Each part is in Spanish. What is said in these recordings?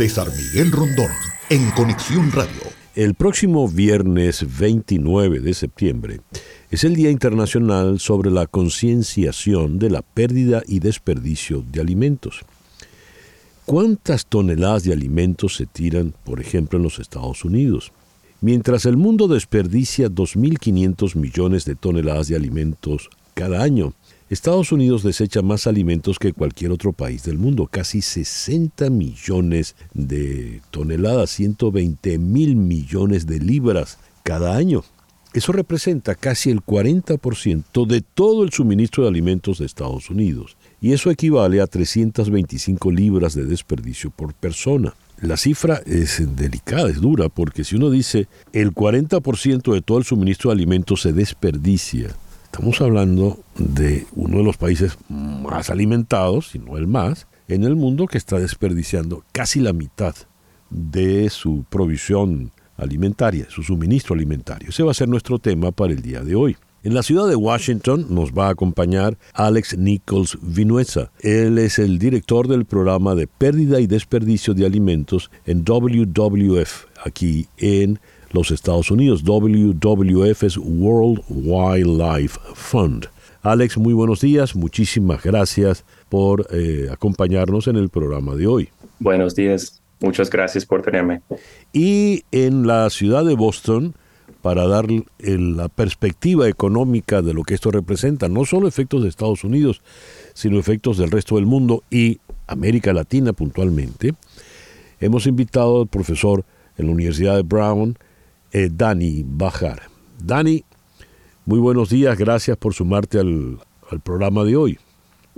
César Miguel Rondón, en Conexión Radio. El próximo viernes 29 de septiembre es el Día Internacional sobre la concienciación de la pérdida y desperdicio de alimentos. ¿Cuántas toneladas de alimentos se tiran, por ejemplo, en los Estados Unidos? Mientras el mundo desperdicia 2.500 millones de toneladas de alimentos cada año, Estados Unidos desecha más alimentos que cualquier otro país del mundo, casi 60 millones de toneladas, 120 mil millones de libras cada año. Eso representa casi el 40% de todo el suministro de alimentos de Estados Unidos, y eso equivale a 325 libras de desperdicio por persona. La cifra es delicada, es dura, porque si uno dice el 40% de todo el suministro de alimentos se desperdicia, Estamos hablando de uno de los países más alimentados, si no el más, en el mundo que está desperdiciando casi la mitad de su provisión alimentaria, su suministro alimentario. Ese va a ser nuestro tema para el día de hoy. En la ciudad de Washington nos va a acompañar Alex Nichols Vinuesa. Él es el director del programa de pérdida y desperdicio de alimentos en WWF, aquí en los Estados Unidos. WWF es World Wildlife Fund. Alex, muy buenos días. Muchísimas gracias por eh, acompañarnos en el programa de hoy. Buenos días. Muchas gracias por tenerme. Y en la ciudad de Boston, para dar la perspectiva económica de lo que esto representa, no solo efectos de Estados Unidos, sino efectos del resto del mundo y América Latina puntualmente, hemos invitado al profesor en la Universidad de Brown, eh, Dani Bajar. Dani, muy buenos días, gracias por sumarte al, programa de hoy.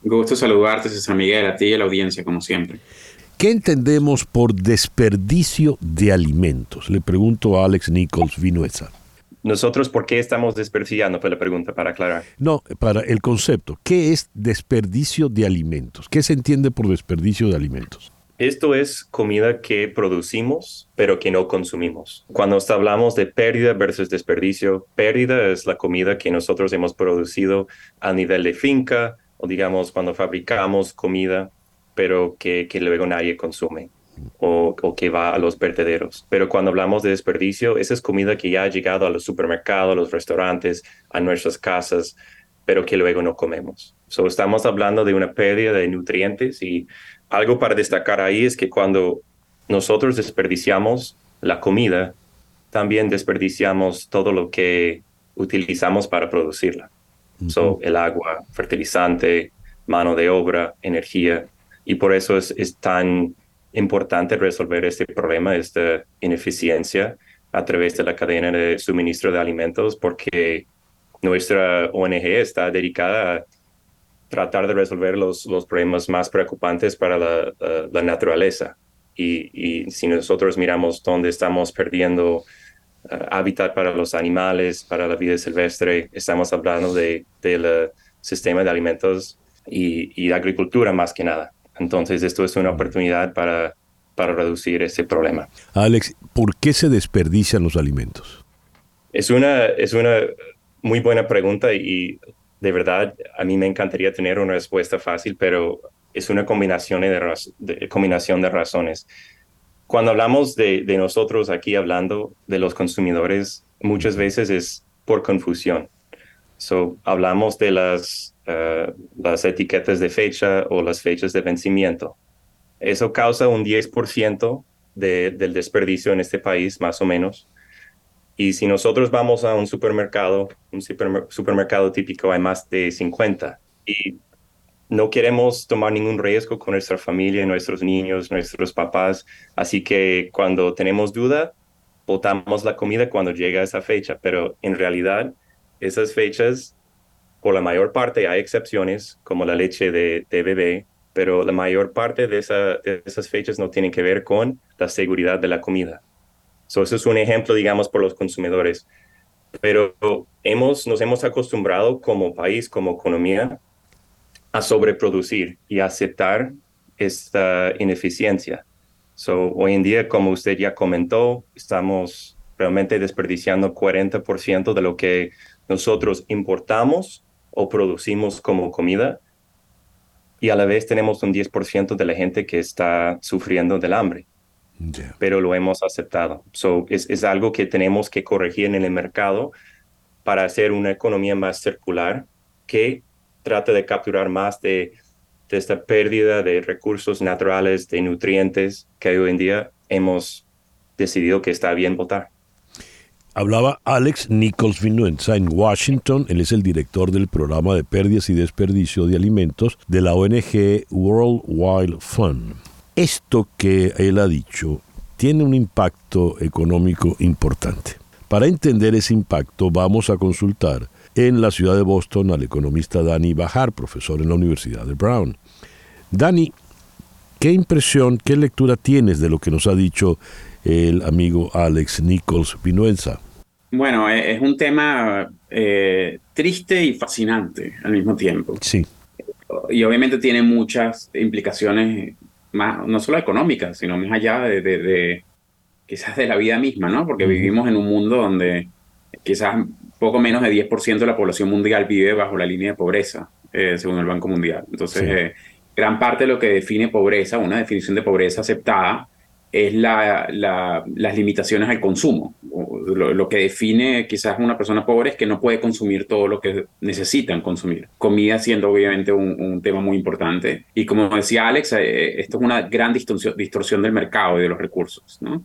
Gusto saludarte, César Miguel, a ti y a la audiencia, como siempre. ¿Qué entendemos por desperdicio de alimentos? Le pregunto a Alex Nichols Vinuesa. Nosotros, ¿por qué estamos desperdiciando? Fue la pregunta para aclarar. No, para el concepto. ¿Qué es desperdicio de alimentos? ¿Qué se entiende por desperdicio de alimentos? Esto es comida que producimos, pero que no consumimos. Cuando hablamos de pérdida versus desperdicio, pérdida es la comida que nosotros hemos producido a nivel de finca o digamos cuando fabricamos comida, pero que, luego nadie consume. O, o, que va a los vertederos. Pero cuando hablamos de desperdicio, esa es comida que ya ha llegado a los supermercados, a los restaurantes, a nuestras casas, pero que luego no comemos. So, estamos hablando de una pérdida de nutrientes y algo para destacar ahí es que cuando nosotros desperdiciamos la comida, también desperdiciamos todo lo que utilizamos para producirla. so, el agua, fertilizante, mano de obra, energía. Y por eso es, es tan importante resolver este problema, esta ineficiencia a través de la cadena de suministro de alimentos, porque nuestra ONG está dedicada a tratar de resolver los, los problemas más preocupantes para la, la, naturaleza. Y, y, si nosotros miramos dónde estamos perdiendo eh, hábitat para los animales, para la vida silvestre, estamos hablando del de, sistema de alimentos y, y agricultura más que nada. Entonces, esto es una oportunidad para, para reducir ese problema. Alex, ¿por qué se desperdician los alimentos? Es una, es una muy buena pregunta y de verdad, a mí me encantaría tener una respuesta fácil, pero es una combinación de, combinación de razones. Cuando hablamos de, nosotros aquí hablando de los consumidores, muchas veces es por confusión. So, hablamos de las, uh, las etiquetas de fecha o las fechas de vencimiento. Eso causa un 10% del desperdicio en este país, más o menos. Y si nosotros vamos a un supermercado, un supermercado típico, hay más de 50 y no queremos tomar ningún riesgo con nuestra familia, nuestros niños, nuestros papás. Así que cuando tenemos duda, botamos la comida cuando llega esa fecha. Pero en realidad, esas fechas, por la mayor parte, hay excepciones, como la leche de, bebé, pero la mayor parte de, de esas fechas no tienen que ver con la seguridad de la comida. So, eso es un ejemplo, digamos, por los consumidores. Pero hemos, nos hemos acostumbrado como país, como economía, a sobreproducir y aceptar esta ineficiencia. So, hoy en día, como usted ya comentó, estamos realmente desperdiciando 40% de lo que nosotros importamos o producimos como comida y a la vez tenemos un 10% de la gente que está sufriendo del hambre. Pero lo hemos aceptado. So, es, es algo que tenemos que corregir en el mercado para hacer una economía más circular que trate de capturar más de, de esta pérdida de recursos naturales, de nutrientes que hoy en día hemos decidido que está bien votar. Hablaba Alex Nichols Vinuenza en Washington. Él es el director del programa de pérdidas y desperdicio de alimentos de la ONG World Wild Fund. Esto que él ha dicho tiene un impacto económico importante. Para entender ese impacto vamos a consultar en la ciudad de Boston al economista Danny Bajar, profesor en la Universidad de Brown. Danny, ¿qué impresión, qué lectura tienes de lo que nos ha dicho el amigo Alex Nichols Vinuenza? Bueno, e-, es un tema eh, triste y fascinante al mismo tiempo. Sí. Y obviamente tiene muchas implicaciones, más, no solo económicas, sino más allá de, quizás de la vida misma, ¿no? Porque vivimos en un mundo donde quizás poco menos de 10% de la población mundial vive bajo la línea de pobreza, eh, según el Banco Mundial. Entonces, eh, gran parte de lo que define pobreza, una definición de pobreza aceptada, es la, las limitaciones al consumo. Lo, que define quizás una persona pobre es que no puede consumir todo lo que necesitan consumir. Comida siendo obviamente un, tema muy importante. Y como decía Alex, eh, esto es una gran distorsión, distorsión del mercado y de los recursos. ¿no?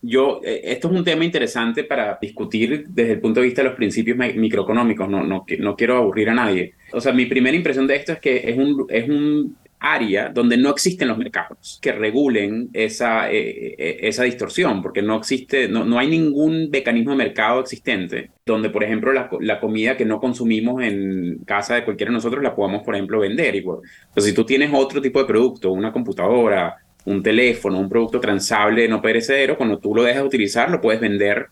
Yo, eh, esto es un tema interesante para discutir desde el punto de vista de los principios microeconómicos. No, no, no quiero aburrir a nadie. O sea, mi primera impresión de esto es que es un, es un área donde no existen los mercados que regulen esa, eh, eh, esa distorsión, porque no existe, no, no, hay ningún mecanismo de mercado existente donde, por ejemplo, la, la, comida que no consumimos en casa de cualquiera de nosotros la podamos, por ejemplo, vender. Igual. Pero si tú tienes otro tipo de producto, una computadora, un teléfono, un producto transable no perecedero, cuando tú lo dejas de utilizar, lo puedes vender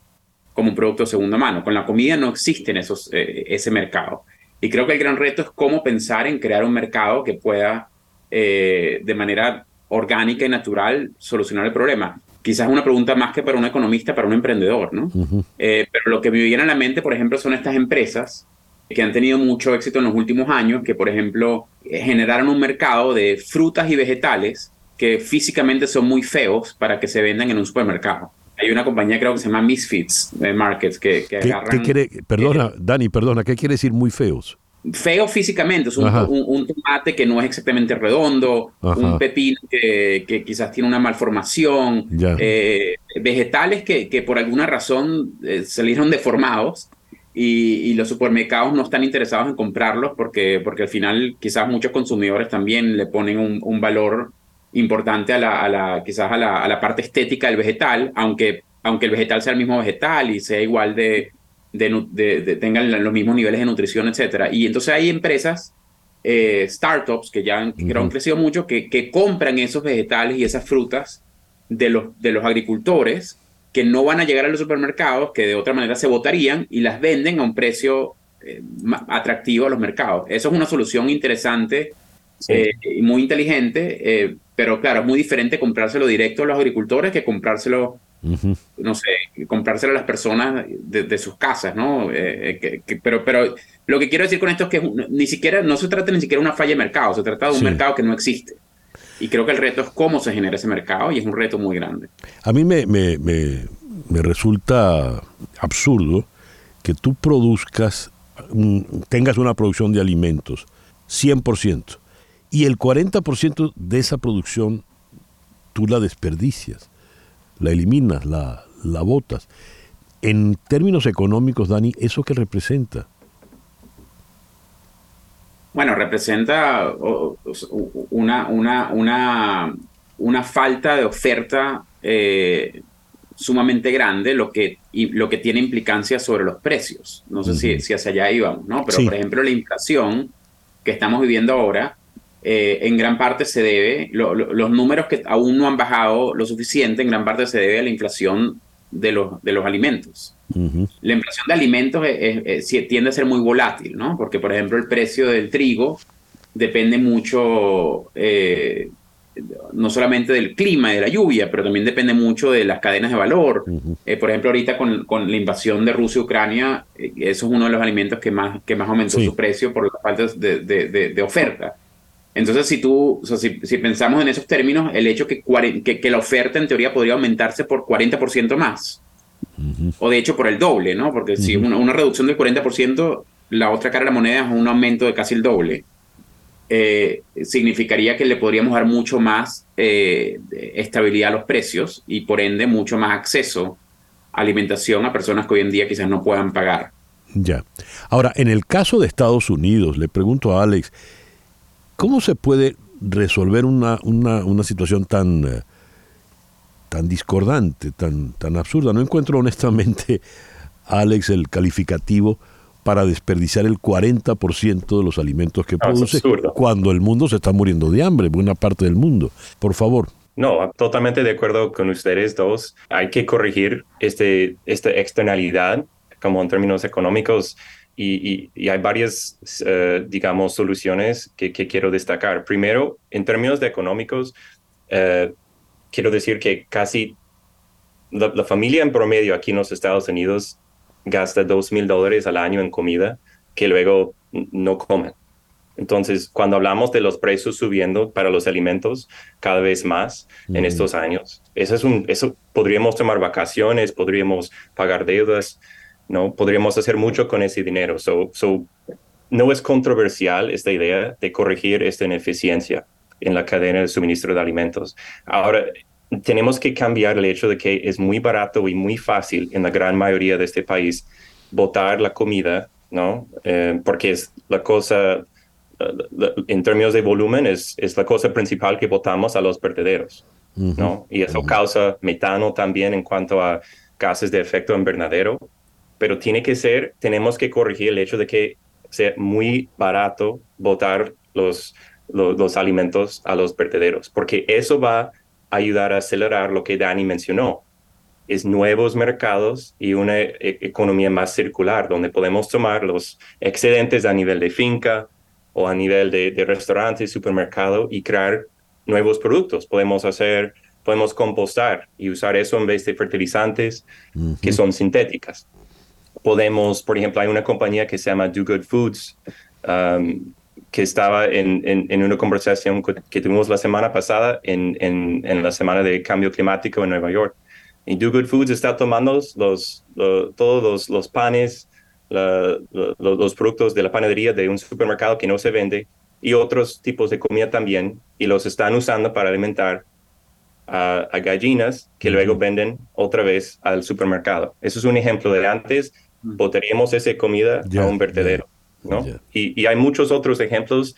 como un producto de segunda mano. Con la comida no existe esos, eh, ese mercado. Y creo que el gran reto es cómo pensar en crear un mercado que pueda eh, de manera orgánica y natural solucionar el problema. Quizás una pregunta más que para un economista, para un emprendedor, ¿no? Eh, pero lo que me viene a la mente, por ejemplo, son estas empresas que han tenido mucho éxito en los últimos años, que por ejemplo generaron un mercado de frutas y vegetales que físicamente son muy feos para que se vendan en un supermercado. Hay una compañía creo que se llama Misfits Markets que, que agarran, perdona, Dani, perdona, ¿qué quiere decir muy feos? Feo físicamente, es un, tomate que no es exactamente redondo, un pepino que, quizás tiene una malformación, eh, vegetales que, que, por alguna razón eh, salieron deformados y, los supermercados no están interesados en comprarlos porque, porque al final quizás muchos consumidores también le ponen un, valor importante a la, a la quizás a la, a la, parte estética del vegetal, aunque, aunque el vegetal sea el mismo vegetal y sea igual de, de, tengan los mismos niveles de nutrición, etcétera. Y entonces hay empresas, eh, startups que ya han, crecido mucho, que, que, compran esos vegetales y esas frutas de los, de los agricultores que no van a llegar a los supermercados, que de otra manera se votarían y las venden a un precio eh, atractivo a los mercados. Eso es una solución interesante eh, y muy inteligente, pero claro, es muy diferente comprárselo directo a los agricultores que comprárselo no sé, comprárselo a las personas de, sus casas, ¿no? Eh, eh, pero, pero lo que quiero decir con esto es que ni siquiera, no se trata ni siquiera de una falla de mercado, se trata de un mercado que no existe. Y creo que el reto es cómo se genera ese mercado y es un reto muy grande. A mí me, me, me, me resulta absurdo que tú produzcas, tengas una producción de alimentos 100% y el 40% de esa producción tú la desperdicias la eliminas, la, la botas. En términos económicos, Dani, ¿eso qué representa? Bueno, representa una, una, una, una falta de oferta eh, sumamente grande, lo que, y, lo que tiene implicancias sobre los precios. No sé si, si, hacia allá íbamos, ¿no? Pero, por ejemplo, la inflación que estamos viviendo ahora eh, en gran parte se debe, los números que aún no han bajado lo suficiente, en gran parte se debe a la inflación de los, de los alimentos. La inflación de alimentos tiende a ser muy volátil, ¿no? Porque, por ejemplo, el precio del trigo depende mucho, eh, no solamente del clima y de la lluvia, pero también depende mucho de las cadenas de valor. Eh, por ejemplo, ahorita con, con, la invasión de Rusia y Ucrania, eso es uno de los alimentos que más, que más aumentó su precio por la falta de, de, de oferta. Entonces, si tú, si, pensamos en esos términos, el hecho que, que, la oferta en teoría podría aumentarse por 40% más, o de hecho por el doble, ¿no? Porque si una, una, reducción del 40%, la otra cara de la moneda es un aumento de casi el doble. Eh, significaría que le podríamos dar mucho más eh, estabilidad a los precios y por ende mucho más acceso a alimentación a personas que hoy en día quizás no puedan pagar. Ya. Ahora, en el caso de Estados Unidos, le pregunto a Alex, ¿cómo se puede resolver una, una, situación tan, eh, tan discordante, tan, tan absurda? No encuentro honestamente, Alex, el calificativo para desperdiciar el 40% de los alimentos que produce cuando el mundo se está muriendo de hambre, buena parte del mundo. Por favor. No, totalmente de acuerdo con ustedes dos. Hay que corregir este, esta externalidad, como en términos económicos, y, hay varias, eh, digamos, soluciones que, quiero destacar. Primero, en términos de económicos, eh, quiero decir que casi la, familia en promedio aquí en los Estados Unidos gasta dos mil dólares al año en comida que luego no comen. Entonces, cuando hablamos de los precios subiendo para los alimentos cada vez más en estos años, eso es un, eso podríamos tomar vacaciones, podríamos pagar deudas, no, podríamos hacer mucho con ese dinero. So, so, no es controversial esta idea de corregir esta ineficiencia en la cadena de suministro de alimentos. Ahora, tenemos que cambiar el hecho de que es muy barato y muy fácil en la gran mayoría de este país botar la comida, ¿no? Eh, porque es la cosa, en términos de volumen, es, es la cosa principal que botamos a los vertederos, ¿no? Y eso causa metano también en cuanto a gases de efecto invernadero, pero tiene que ser, tenemos que corregir el hecho de que sea muy barato botar los, los, los alimentos a los vertederos, porque eso va ayudar a acelerar lo que Dani mencionó, es nuevos mercados y una e-, economía más circular, donde podemos tomar los excedentes a nivel de finca o a nivel de, de restaurante, supermercado y crear nuevos productos. Podemos hacer, podemos compostar y usar eso en vez de fertilizantes que son sintéticas. Podemos, por ejemplo, hay una compañía que se llama Do Good Foods, um, que estaba en, en, una conversación que tuvimos la semana pasada en, en, la Semana de Cambio Climático en Nueva York. Y Do Good Foods está tomando los, todos los, los panes, los productos de la panadería de un supermercado que no se vende y otros tipos de comida también y los están usando para alimentar a, gallinas que luego venden otra vez al supermercado. Eso es un ejemplo de antes, botaríamos esa comida a un vertedero. ¿no? Y, hay muchos otros ejemplos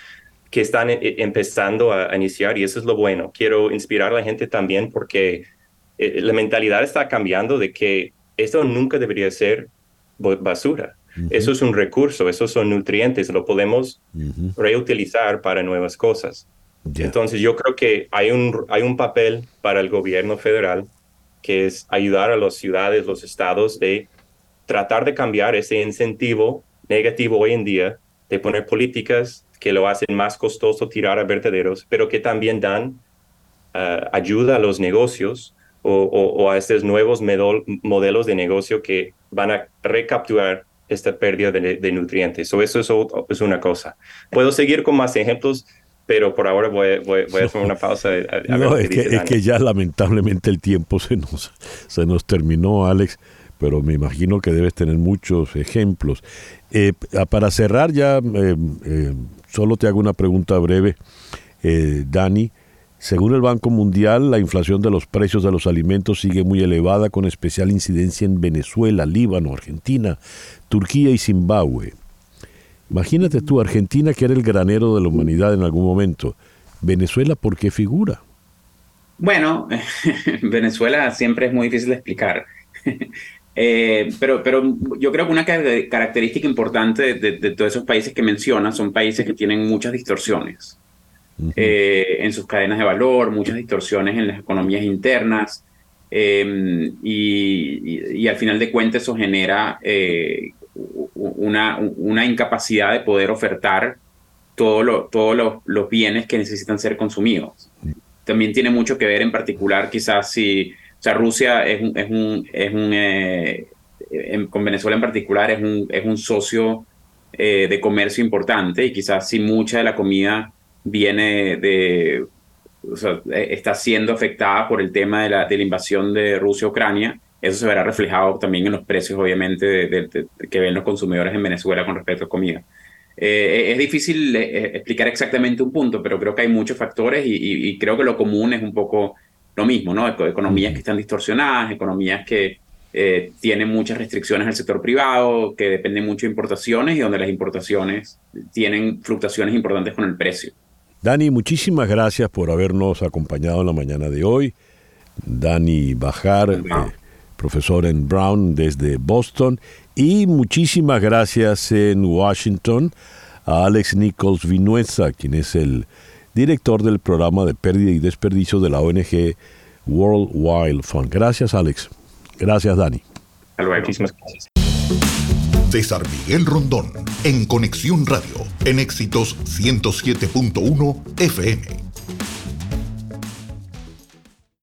que están eh, empezando a, iniciar y eso es lo bueno. Quiero inspirar a la gente también porque eh, la mentalidad está cambiando de que esto nunca debería ser basura. Eso es un recurso, esos son nutrientes, lo podemos reutilizar para nuevas cosas. Entonces yo creo que hay un, hay un papel para el gobierno federal que es ayudar a las ciudades, los estados de tratar de cambiar ese incentivo negativo hoy en día de poner políticas que lo hacen más costoso tirar a vertederos, pero que también dan ah, ayuda a los negocios o, a estos nuevos modelos de negocio que van a recapturar esta pérdida de, nutrientes. O eso es, es, una cosa. Puedo seguir con más ejemplos, pero por ahora voy, voy, a hacer una pausa. no, es, que, es que, ya lamentablemente el tiempo se nos, se nos terminó, Alex pero me imagino que debes tener muchos ejemplos. Eh, para cerrar ya, eh, eh, solo te hago una pregunta breve, Dani. Según el Banco Mundial, la inflación de los precios de los alimentos sigue muy elevada, con especial incidencia en Venezuela, Líbano, Argentina, Turquía y Zimbabue. Imagínate tú, Argentina, que era el granero de la humanidad en algún momento. Venezuela, ¿por qué figura? Bueno, Venezuela siempre es muy difícil de explicar. Eh, pero, pero yo creo que una característica importante de, todos esos países que mencionas son países que tienen muchas distorsiones eh, en sus cadenas de valor, muchas distorsiones en las economías internas, em, y, al final de cuentas eso genera eh, una, una, incapacidad de poder ofertar todos todos los bienes que necesitan ser consumidos. También tiene mucho que ver en particular quizás si o sea, Rusia es es un, es un eh, con Venezuela en particular, es un, es un socio eh, de comercio importante y quizás si mucha de la comida viene de, o sea, está siendo afectada por el tema de la, de la invasión de Rusia a Ucrania. Eso se verá reflejado también en los precios, obviamente, que ven los consumidores en Venezuela con respecto a comida. Eh, es difícil eh, explicar exactamente un punto, pero creo que hay muchos factores y, y, creo que lo común es un poco lo mismo, ¿no? Economías que están distorsionadas, economías que eh, tienen muchas restricciones al sector privado, que dependen mucho de importaciones y donde las importaciones tienen fluctuaciones importantes con el precio. Dani, muchísimas gracias por habernos acompañado en la mañana de hoy. Dani Bajar, eh, profesor en Brown desde Boston. Y muchísimas gracias en Washington a Alex Nichols Vinuesa, quien es el director del programa de pérdida y desperdicio de la ONG World Wild Fund. Gracias, Alex. Gracias, Dani. Muchísimas gracias. César Miguel Rondón, en Conexión Radio, en Éxitos 107.1 FM.